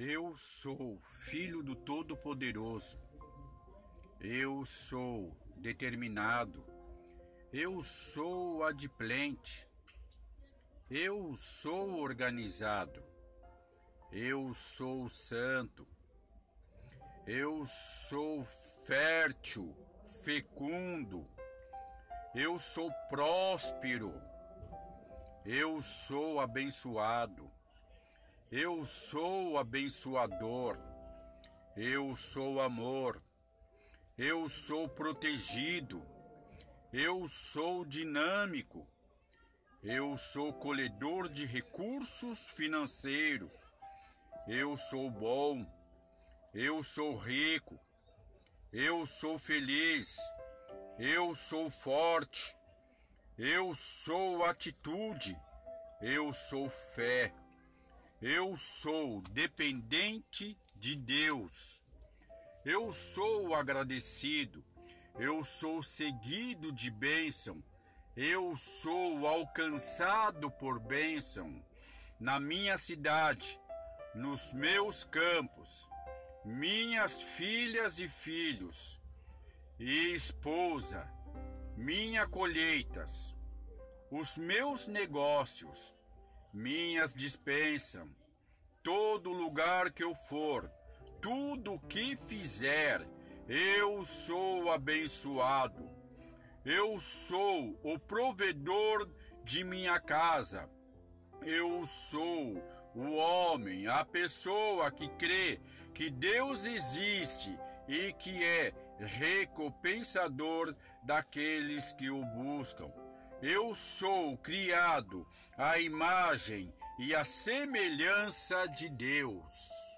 Eu sou filho do Todo-Poderoso. Eu sou determinado. Eu sou adimplente. Eu sou organizado. Eu sou santo. Eu sou fértil, fecundo. Eu sou próspero. Eu sou abençoado. Eu sou abençoador. Eu sou amor. Eu sou protegido. Eu sou dinâmico. Eu sou colhedor de recursos financeiros. Eu sou bom. Eu sou rico. Eu sou feliz. Eu sou forte. Eu sou atitude. Eu sou fé. Eu sou dependente de Deus. Eu sou agradecido. Eu sou seguido de bênção. Eu sou alcançado por bênção. Na minha cidade, nos meus campos, minhas filhas e filhos, e esposa, minha colheitas, os meus negócios, minhas dispensas, todo lugar que eu for, tudo que fizer, eu sou abençoado. Eu sou o provedor de minha casa. Eu sou o homem, a pessoa que crê que Deus existe e que é recompensador daqueles que o buscam. Eu sou criado à imagem e à semelhança de Deus.